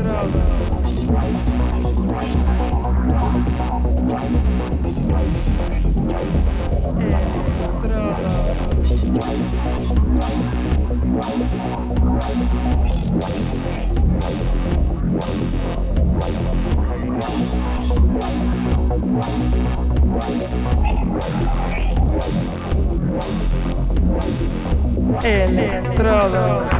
Entrada. É, Electrodos.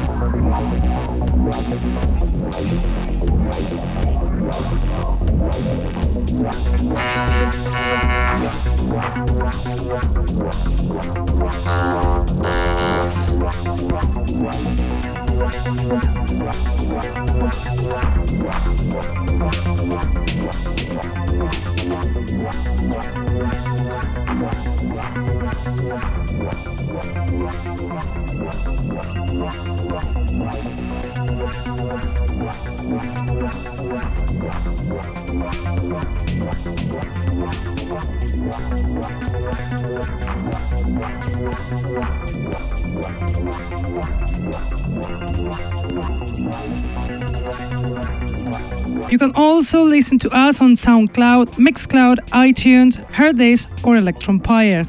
You can also listen to us on SoundCloud, Mixcloud, iTunes, Hearthis, or Electronpire.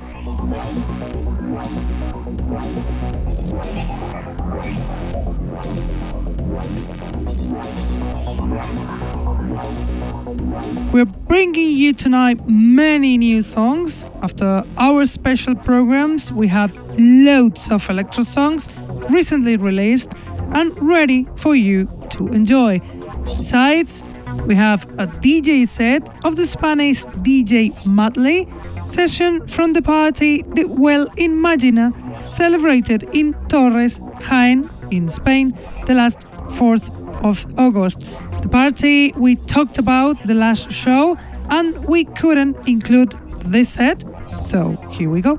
We're bringing you tonight many new songs. After our special programs, we have loads of electro songs recently released and ready for you to enjoy. Besides, we have a DJ set of the Spanish DJ Madley session from the party The Well in Magina celebrated in Torres, Jaén, in Spain, the last 4th of August. The party we talked about the last show and we couldn't include this set, so here we go.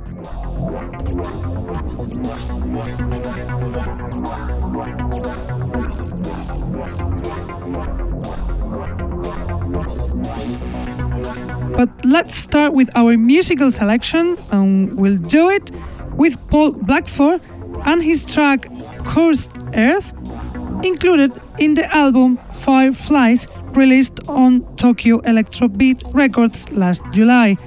But let's start with our musical selection, and we'll do it with Paul Blackford and his track Cursed Earth, included in the album Fireflies, released on Tokyo Electrobeat Records last July.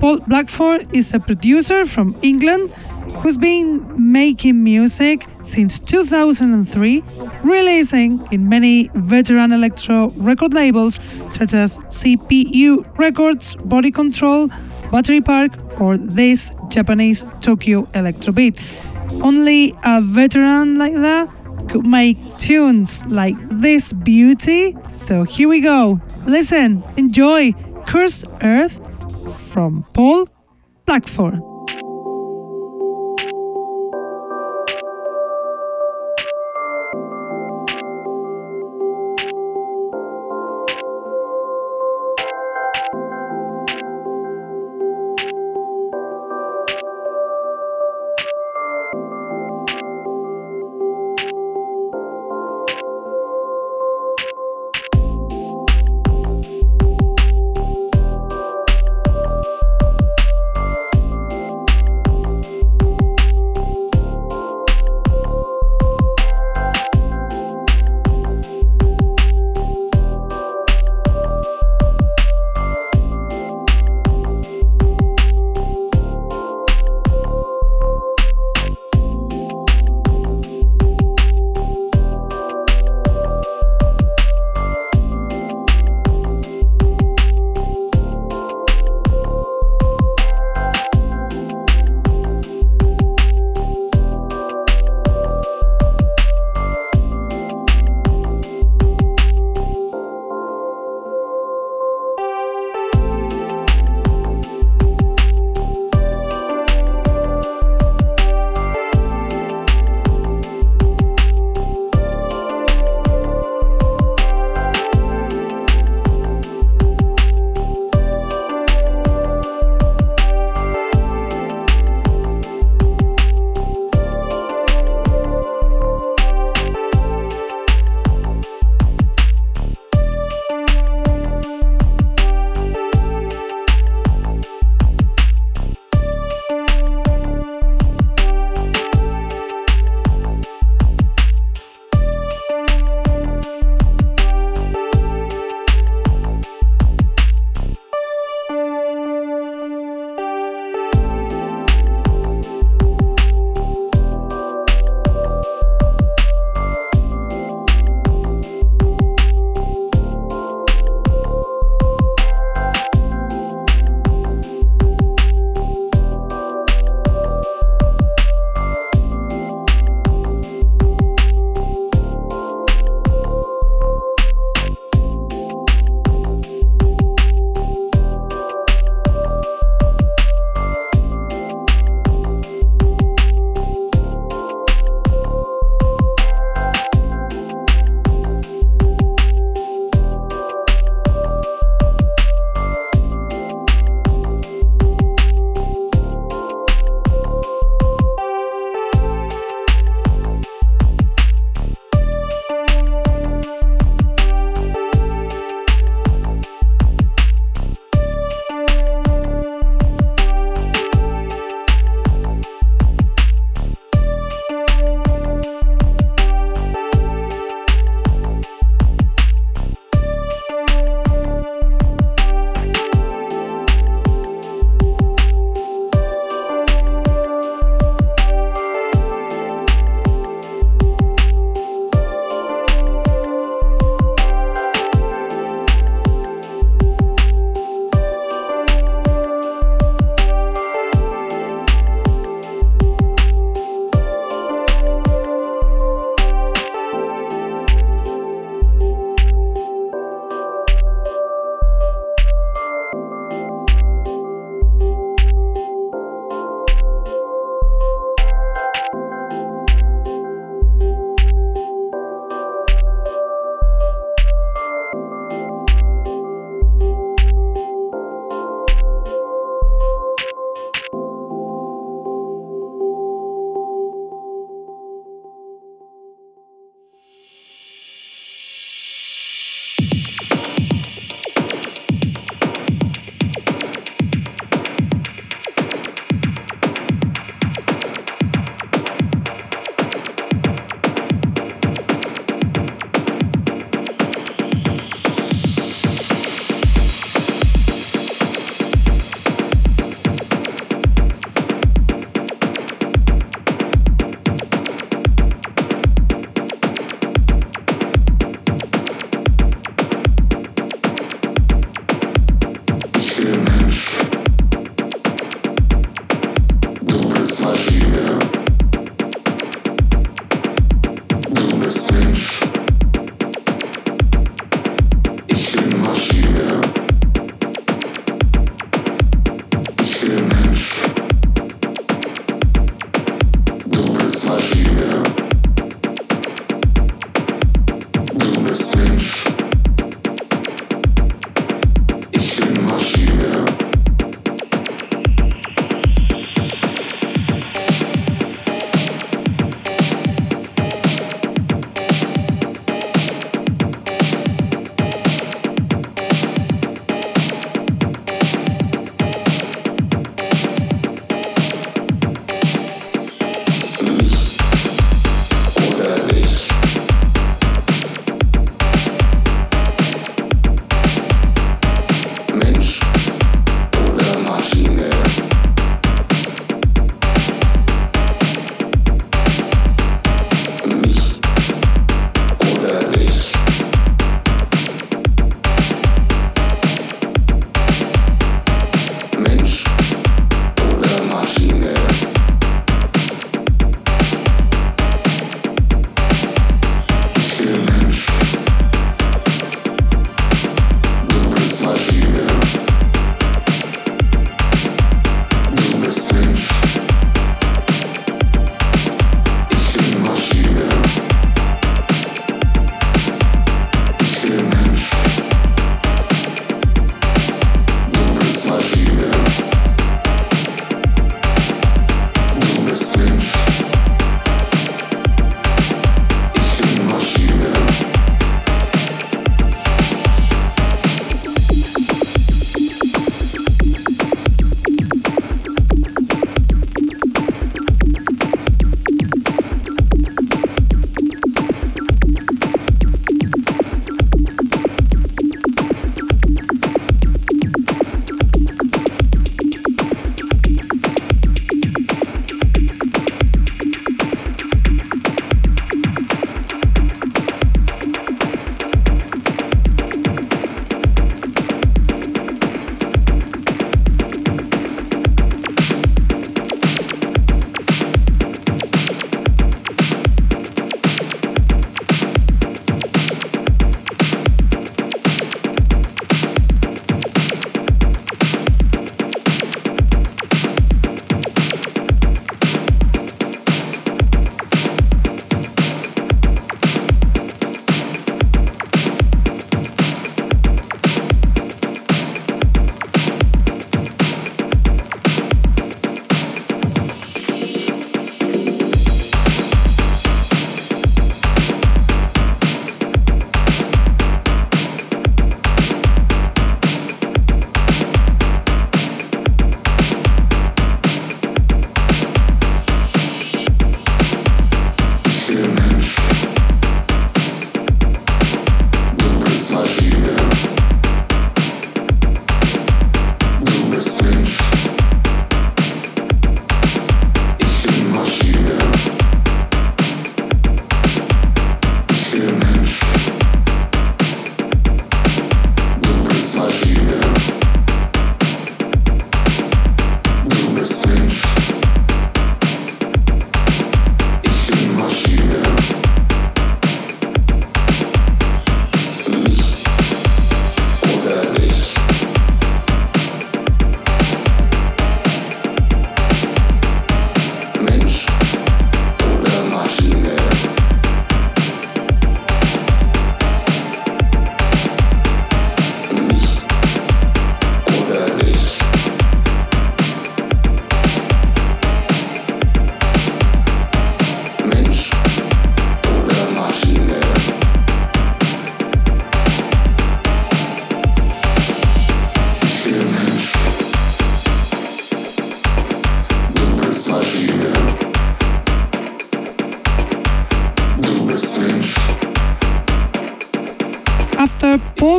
Paul Blackford is a producer from England who's been making music since 2003, releasing in many veteran electro record labels such as CPU Records, Body Control, Battery Park, or this Japanese Tokyo Electrobeat. Only a veteran like that could make tunes like this beauty. So here we go. Listen, enjoy Curse Earth from Paul Blackford.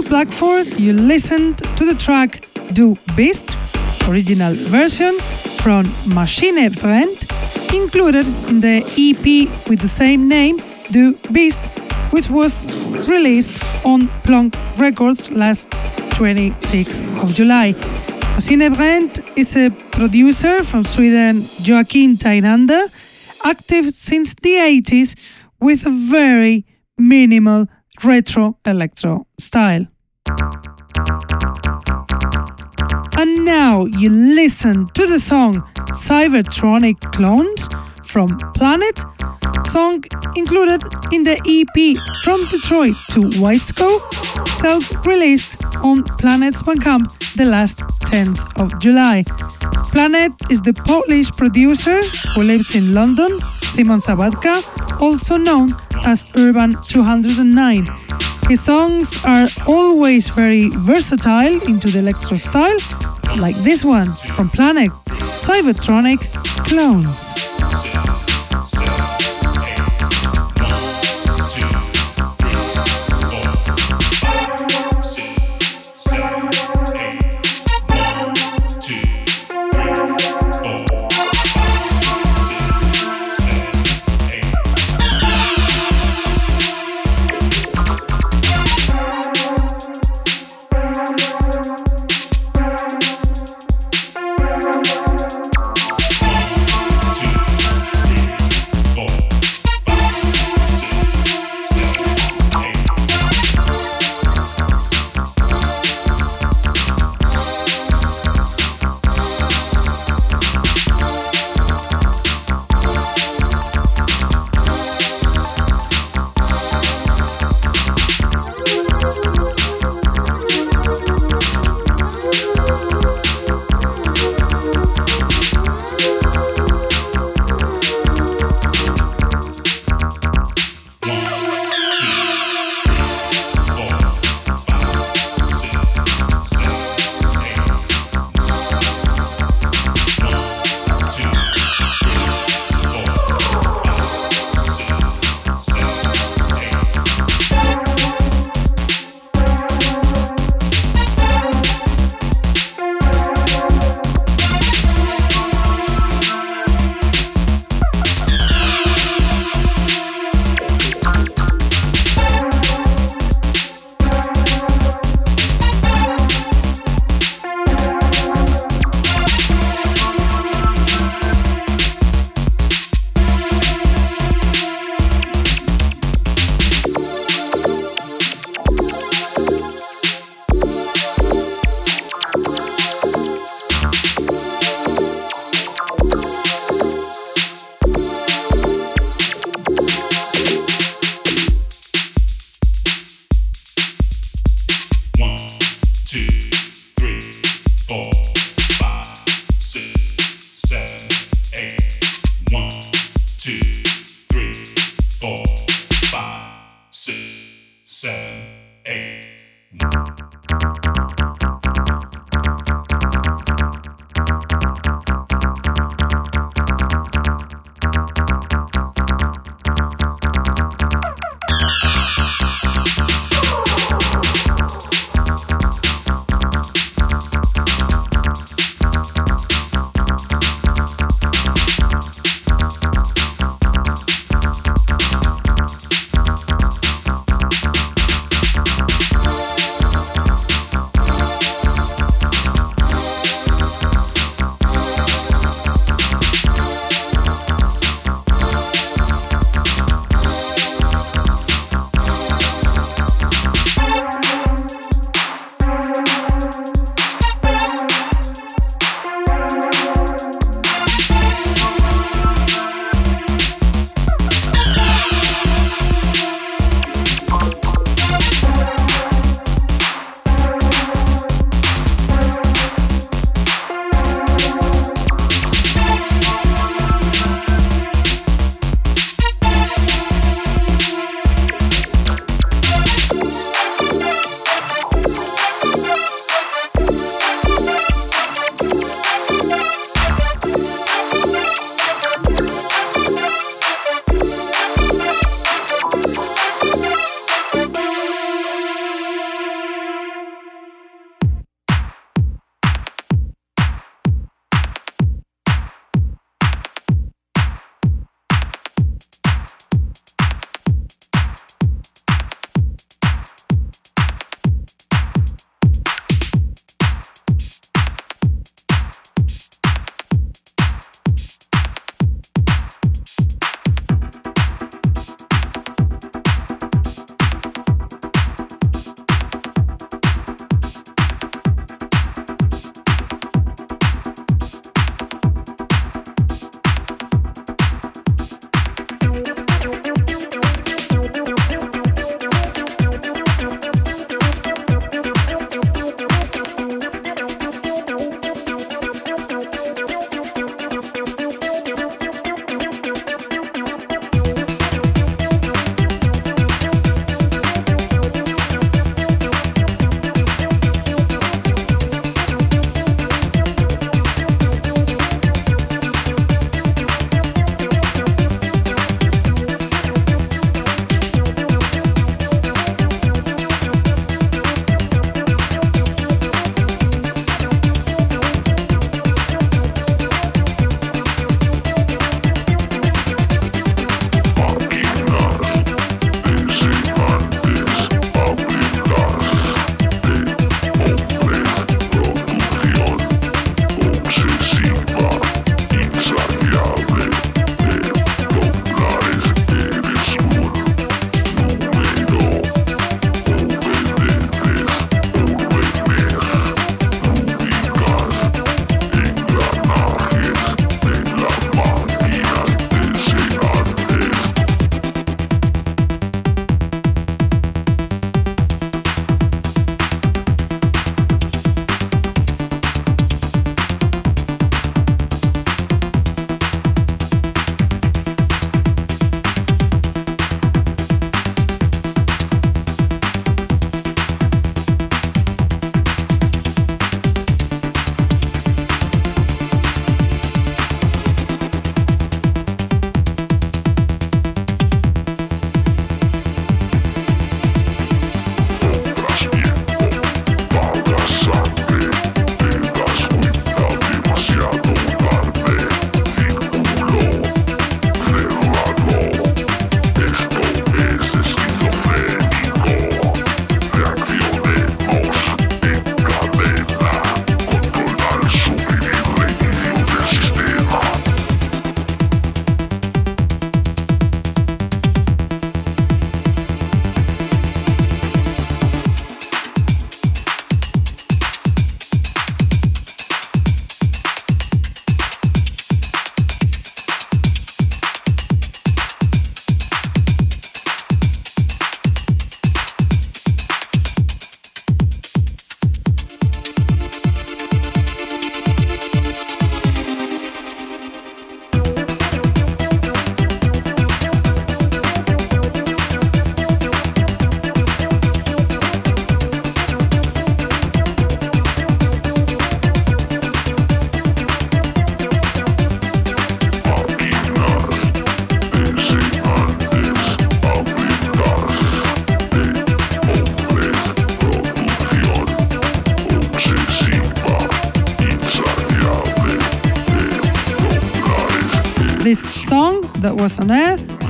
Blackford, you listened to the track Do Bist, original version from Maschinefreund, included in the EP with the same name, Do Bist, which was released on Plonk Records last 26th of July. Maschinefreund is a producer from Sweden, Joakim Teinander, active since the 80s with a very minimal retro electro style. And now you listen to the song Cybertronic Clones from Planet, song included in the EP From Detroit to Whitescope, self released on Planet's Bandcamp the last 10th of July. Planet is the Polish producer who lives in London, Simon Sabatka, also known as Urban 209. His songs are always very versatile into the electro style, like this one from Planet, Cybertronic Clones.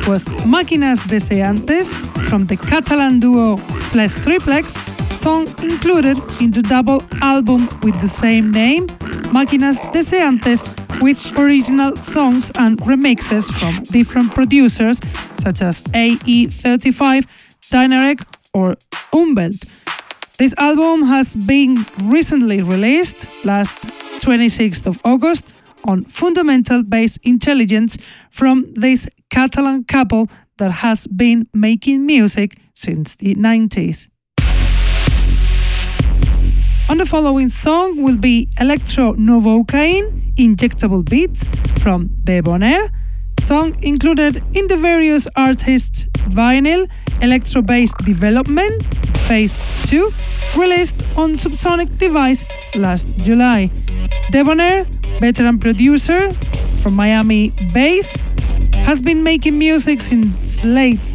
Was Máquinas Deseantes from the Catalan duo Splash Triplex, song included in the double album with the same name, Máquinas Deseantes, with original songs and remixes from different producers such as AE35, Dynarec, or Umwelt. This album has been recently released last 26th of August on fundamental bass intelligence from this Catalan couple that has been making music since the 90s. On the following song will be Electro Novocaine Injectable Beats from Debonair, song included in the various artists' vinyl Electro Based Development Phase 2, released on Subsonic Device last July. Debonair, veteran producer from Miami Bass, has been making music since late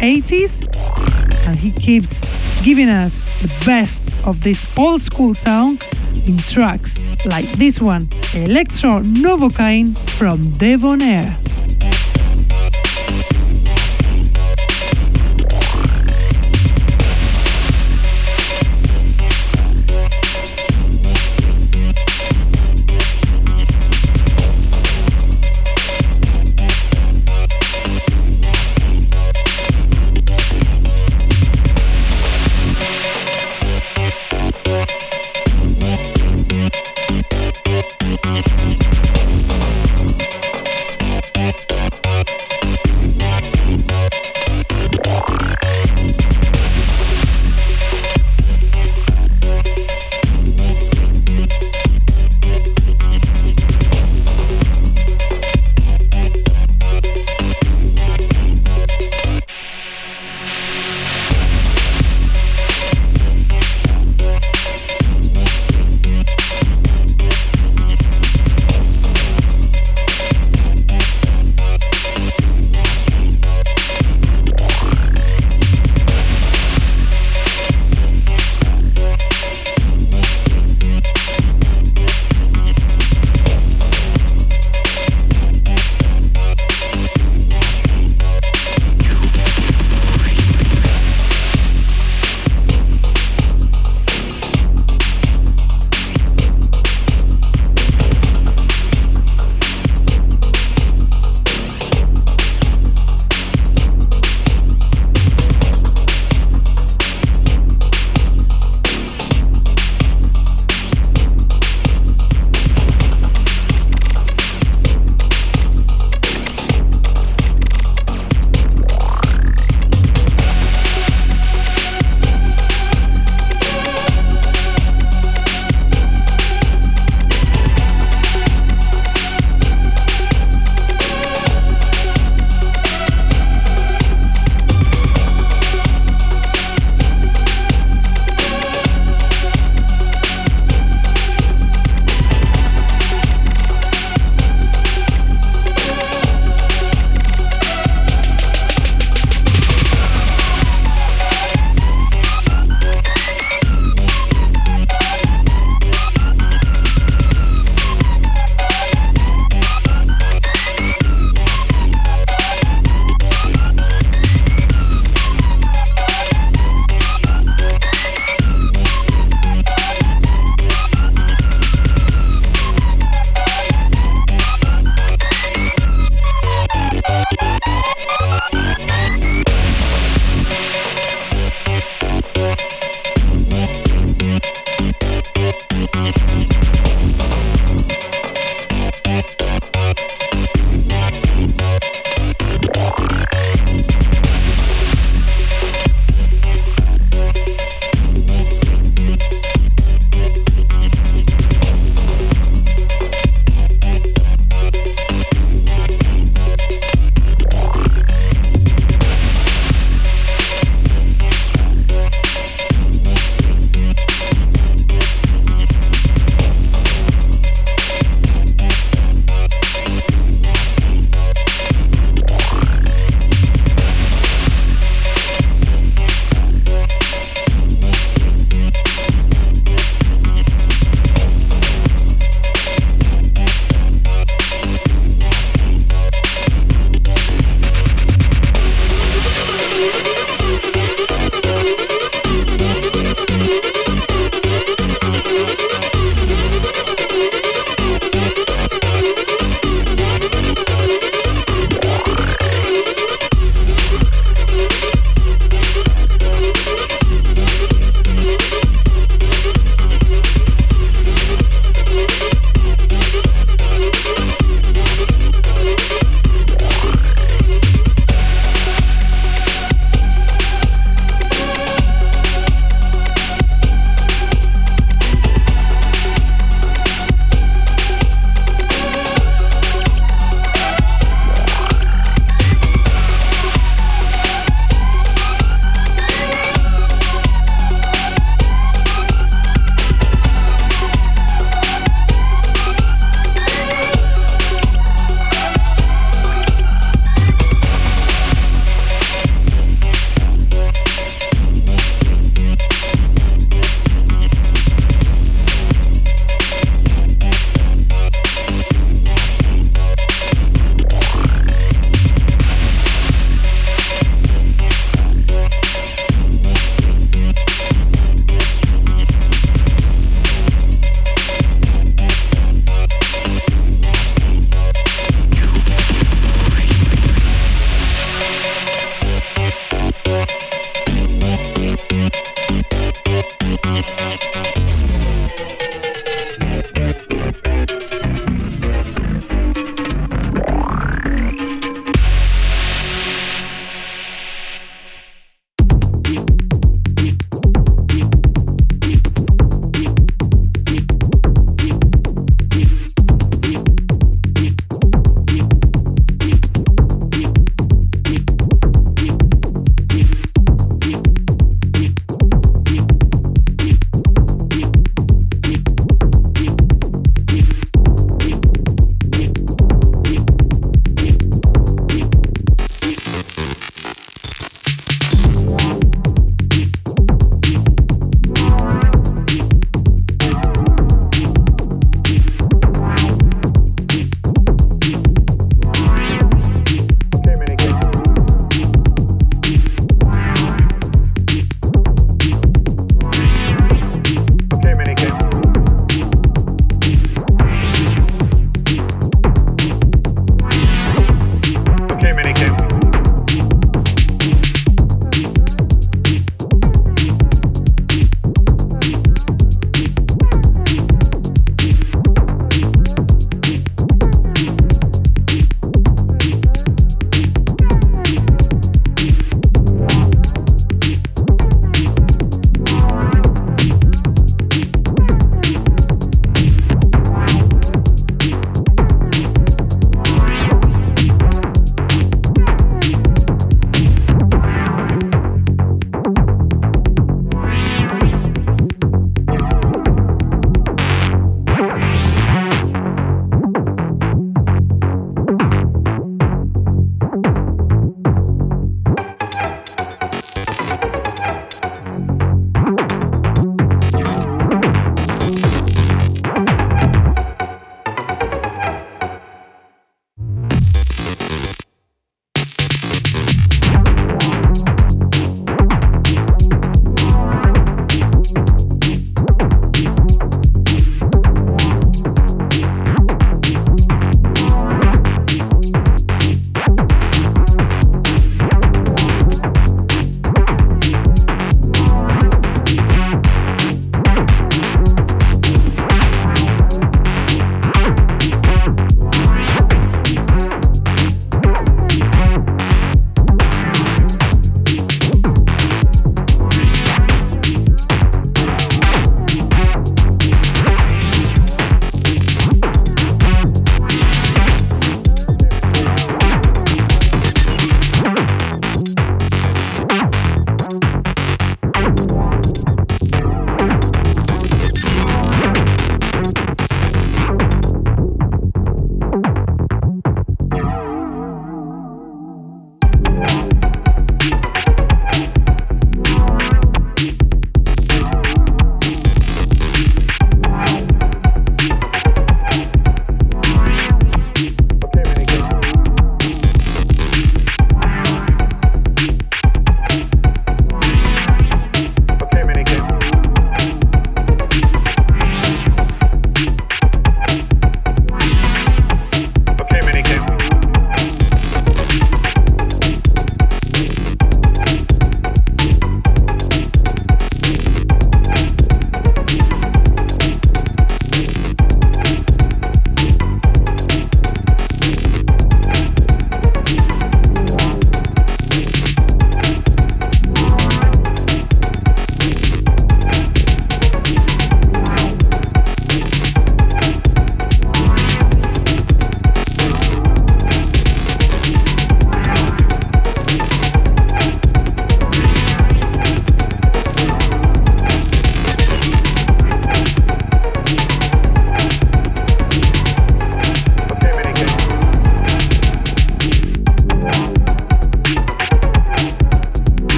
80s and he keeps giving us the best of this old school sound in tracks like this one, Electro Novocaine from Debonair. Yes.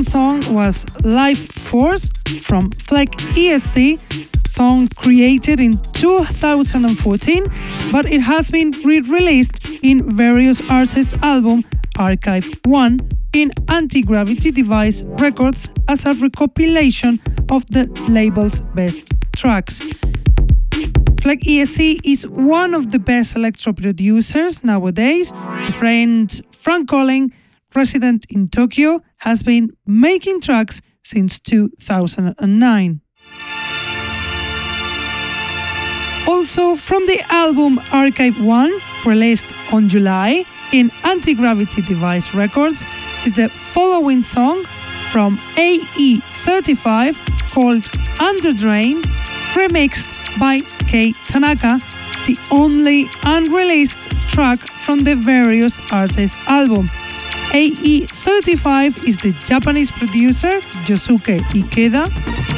Song was Life Force from Fleck ESC, song created in 2014, but it has been re-released in various artists' album Archive 1 in Anti-Gravity Device Records as a recompilation of the label's best tracks. Fleck ESC is one of the best electro producers nowadays. The friend Frank Collin, resident in Tokyo, has been making tracks since 2009. Also, from the album Archive 1, released on July in Anti Gravity Device Records, is the following song from AE35 called Under Drain, remixed by Kei Tanaka, the only unreleased track from the various artists' album. AE35 is the Japanese producer Yosuke Ikeda,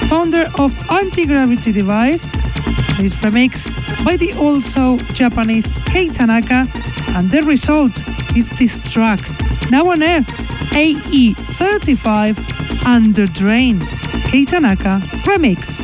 founder of Anti-Gravity Device. This remix by the also Japanese Kei Tanaka, and the result is this track, now on air, AE35 Under Drain, Kei Tanaka remix.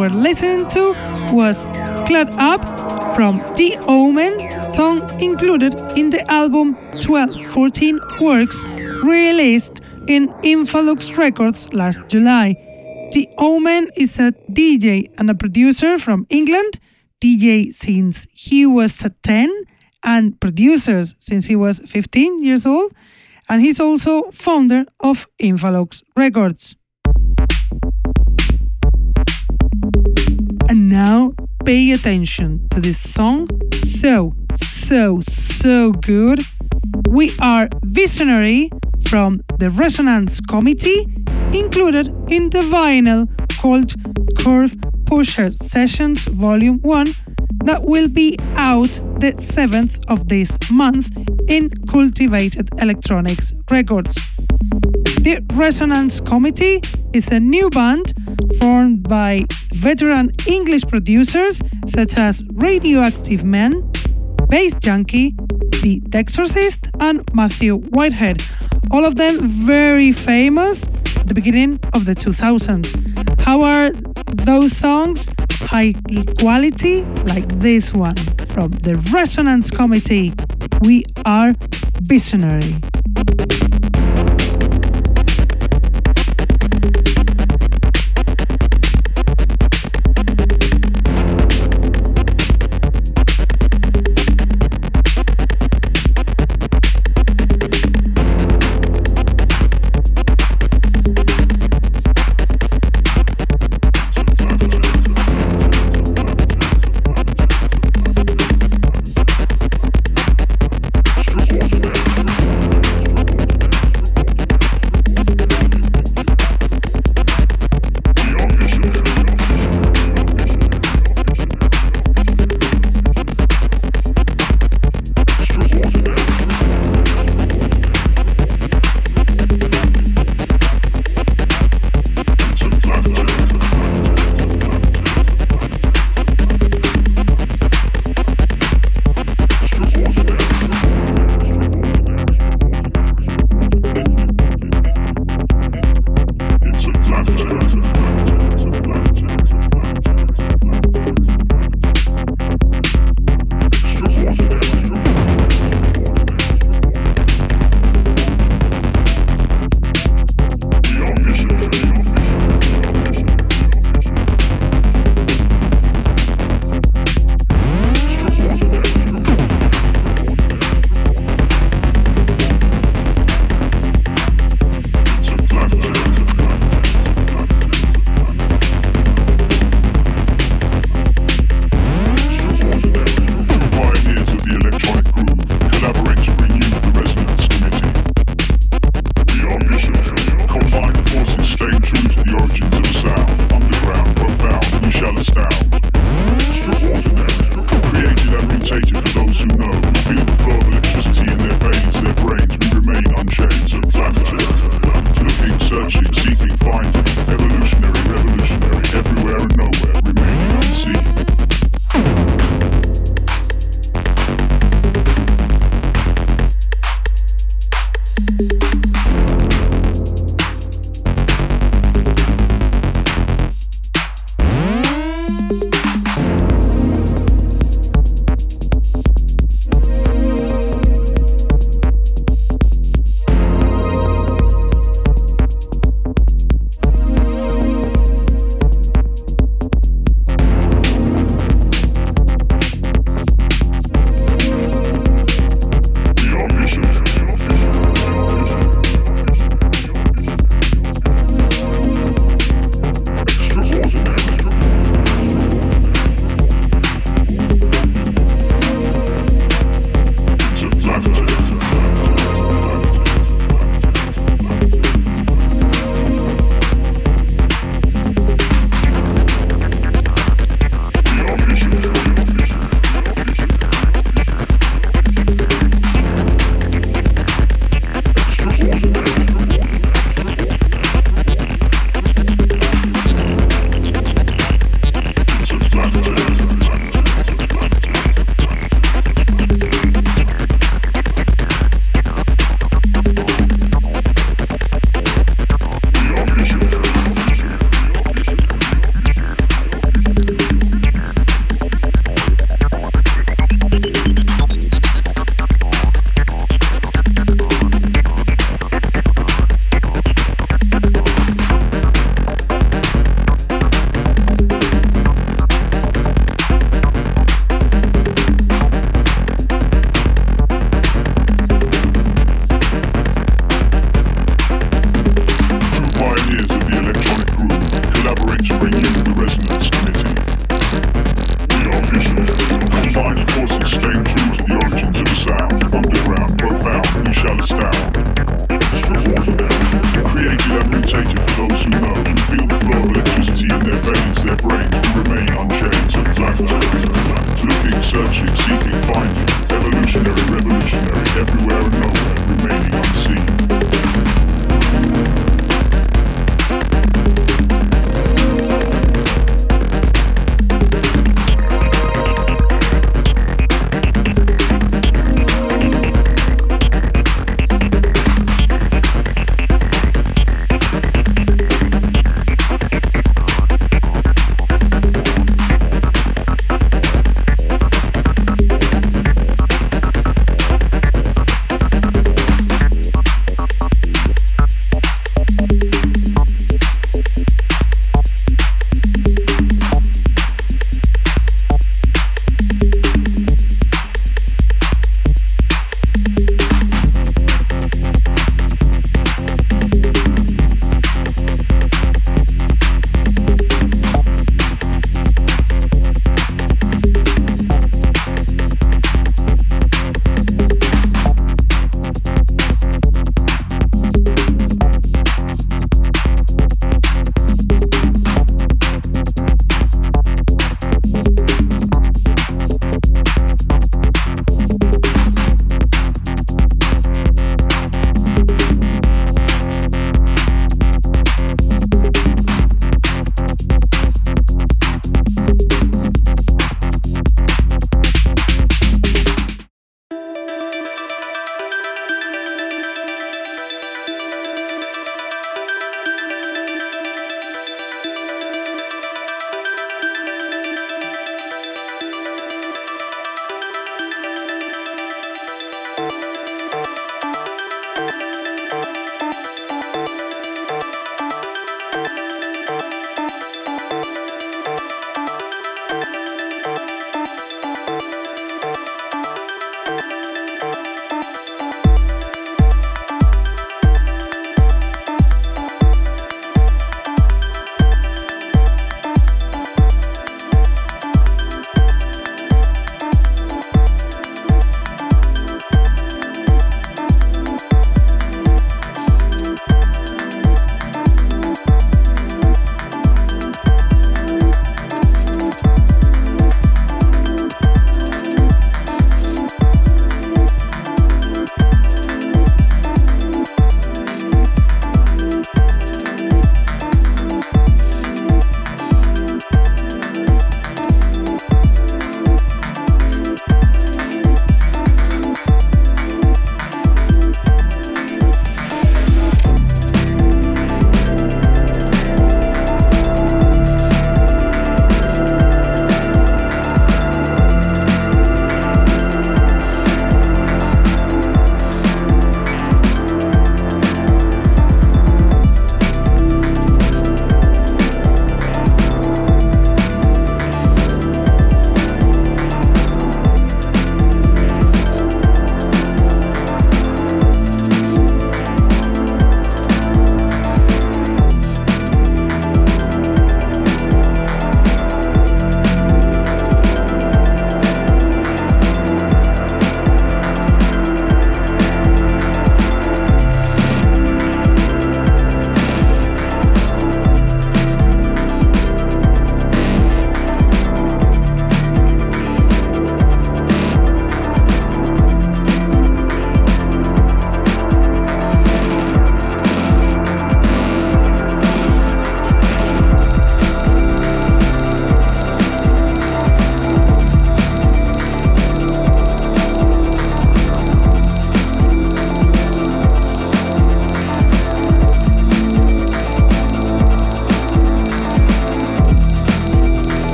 Were listening to was Cloud Up from The Omen, song included in the album 1214 Works released in Infalux Records last July. The Omen is a DJ and a producer from England, DJ since he was 10 and producers since he was 15 years old, and he's also founder of Infalux Records. Pay attention to this song. So, so, so good. We are Visionary from the Resonance Committee, included in the vinyl called Curve Pusher Sessions Volume 1 that will be out the 7th of this month in Cultivated Electronics Records. The Resonance Committee is a new band formed by veteran English producers such as Radioactive Men, Bass Junkie, The Dexorcist, and Matthew Whitehead. All of them very famous at the beginning of the 2000s. How are those songs? High quality, like this one from the Resonance Committee. We are visionary.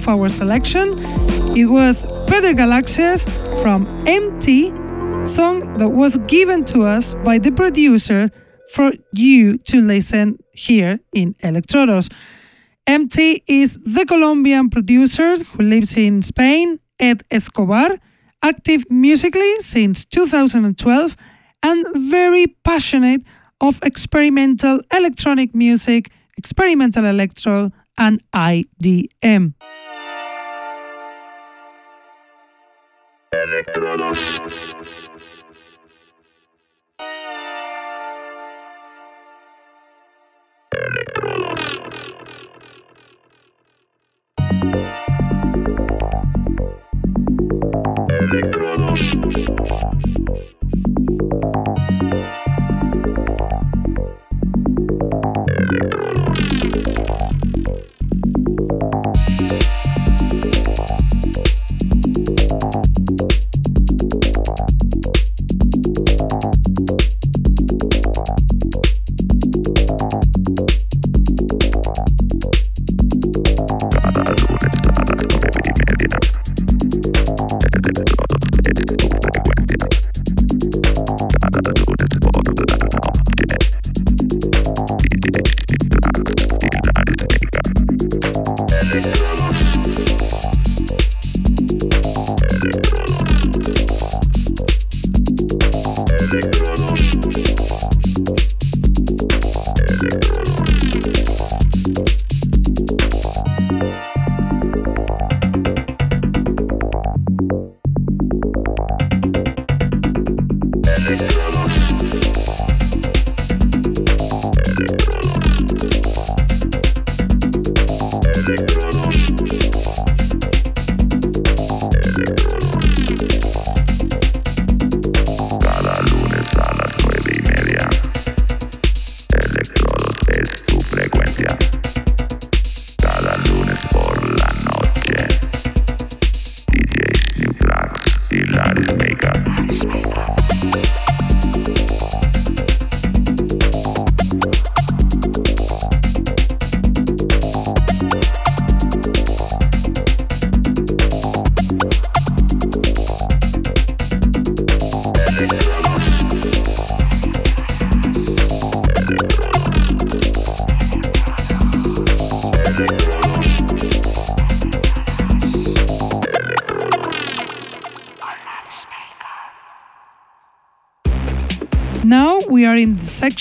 Of our selection. It was Peter Galaxias from MT, song that was given to us by the producer for you to listen here in Electrodos. MT is the Colombian producer who lives in Spain, Ed Escobar, active musically since 2012 and very passionate of experimental electronic music, experimental electro, and IDM. Electrodos.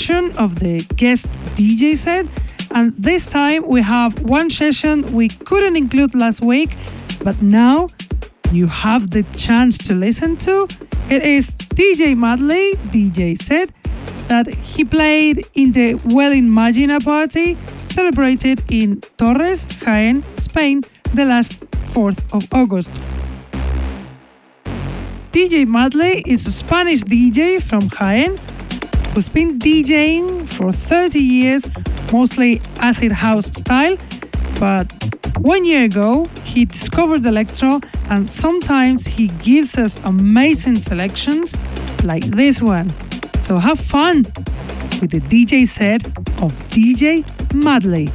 Section of the guest DJ set. And this time we have one session we couldn't include last week, but now you have the chance to listen to. It is DJ Madley DJ set that he played in the Well Imagina party celebrated in Torres, Jaén, Spain, the last 4th of August. DJ Madley is a Spanish DJ from Jaén who's been DJing for 30 years, mostly acid house style. But one year ago, he discovered electro, and sometimes he gives us amazing selections like this one. So have fun with the DJ set of DJ Madley.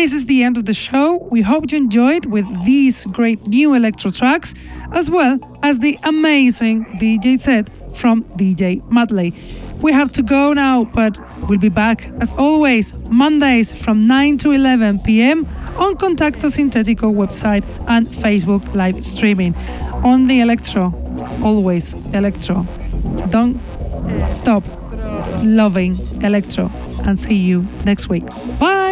This is the end of the show. We hope you enjoyed with these great new electro tracks, as well as the amazing DJ set from DJ Madley. We have to go now, but we'll be back as always Mondays from 9 to 11 p.m. on Contacto Sintetico website and Facebook live streaming. On the Electro, always Electro. Don't stop loving Electro and see you next week. Bye!